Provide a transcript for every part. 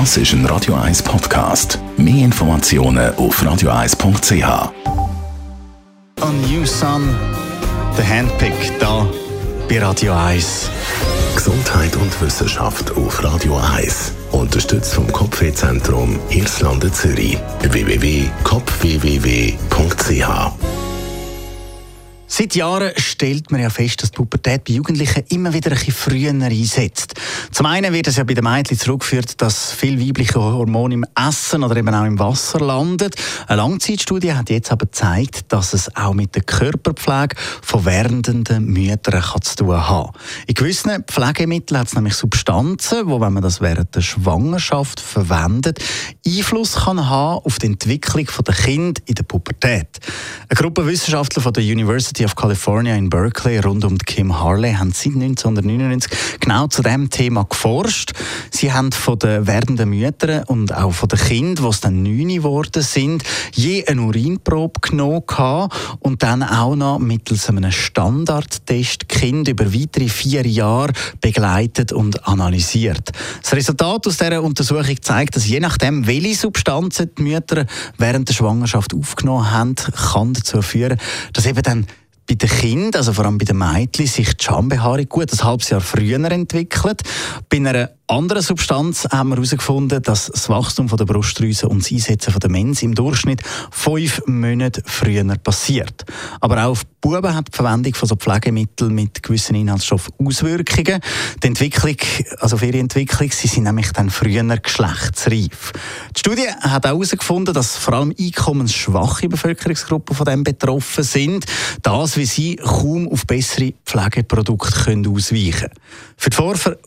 Das ist ein Radio 1 Podcast. Mehr Informationen auf radio1.ch. A New Sun, der Handpick da bei Radio 1. Gesundheit und Wissenschaft auf Radio 1. Unterstützt vom Kopfwehzentrum Irlande Zürich. www.kopfwww.ch Seit Jahren stellt man ja fest, dass die Pubertät bei Jugendlichen immer wieder ein bisschen früher einsetzt. Zum einen wird es ja bei den Mädchen zurückgeführt, dass viel weibliche Hormone im Essen oder eben auch im Wasser landen. Eine Langzeitstudie hat jetzt aber gezeigt, dass es auch mit der Körperpflege von werdenden Müttern zu tun hat. In gewissen Pflegemitteln hat es nämlich Substanzen, wo, wenn man das während der Schwangerschaft verwendet, Einfluss kann haben auf die Entwicklung der Kind in der Pubertät. Eine Gruppe Wissenschaftler von der University of California in Berkeley rund um Kim Harley haben seit 1999 genau zu dem Thema geforscht. Sie haben von den werdenden Müttern und auch von den Kindern, die dann neun geworden sind, je eine Urinprobe genommen und dann auch noch mittels einem Standardtest Kind über weitere vier Jahre begleitet und analysiert. Das Resultat aus dieser Untersuchung zeigt, dass je nachdem, welche Substanzen die Mütter während der Schwangerschaft aufgenommen haben, kann dazu führen, dass eben dann bei den Kindern, also vor allem bei den Mädchen, sich die Schambehaarung gut ein halbes Jahr früher entwickelt. Bei einer anderen Substanz haben wir herausgefunden, dass das Wachstum der Brustdrüse und das Einsetzen der Mens im Durchschnitt fünf Monate früher passiert. Aber auch auf Buben hat die Verwendung von so Pflegemitteln mit gewissen Inhaltsstoffen Auswirkungen. Die Entwicklung, also für ihre Entwicklung, sie sind nämlich dann früher geschlechtsreif. Die Studie hat auch herausgefunden, dass vor allem einkommensschwache Bevölkerungsgruppen von dem betroffen sind. Das, wie sie kaum auf bessere Pflegeprodukte können ausweichen können. Für die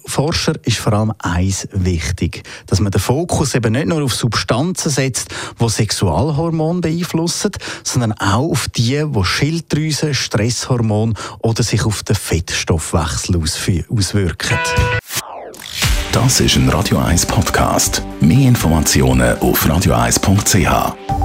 Forscher ist vor allem eins wichtig, dass man den Fokus eben nicht nur auf Substanzen setzt, die Sexualhormone beeinflussen, sondern auch auf die, die Schilddrüse, Stresshormone oder sich auf den Fettstoffwechsel auswirken. Das ist ein Radio 1 Podcast. Mehr Informationen auf radio1.ch.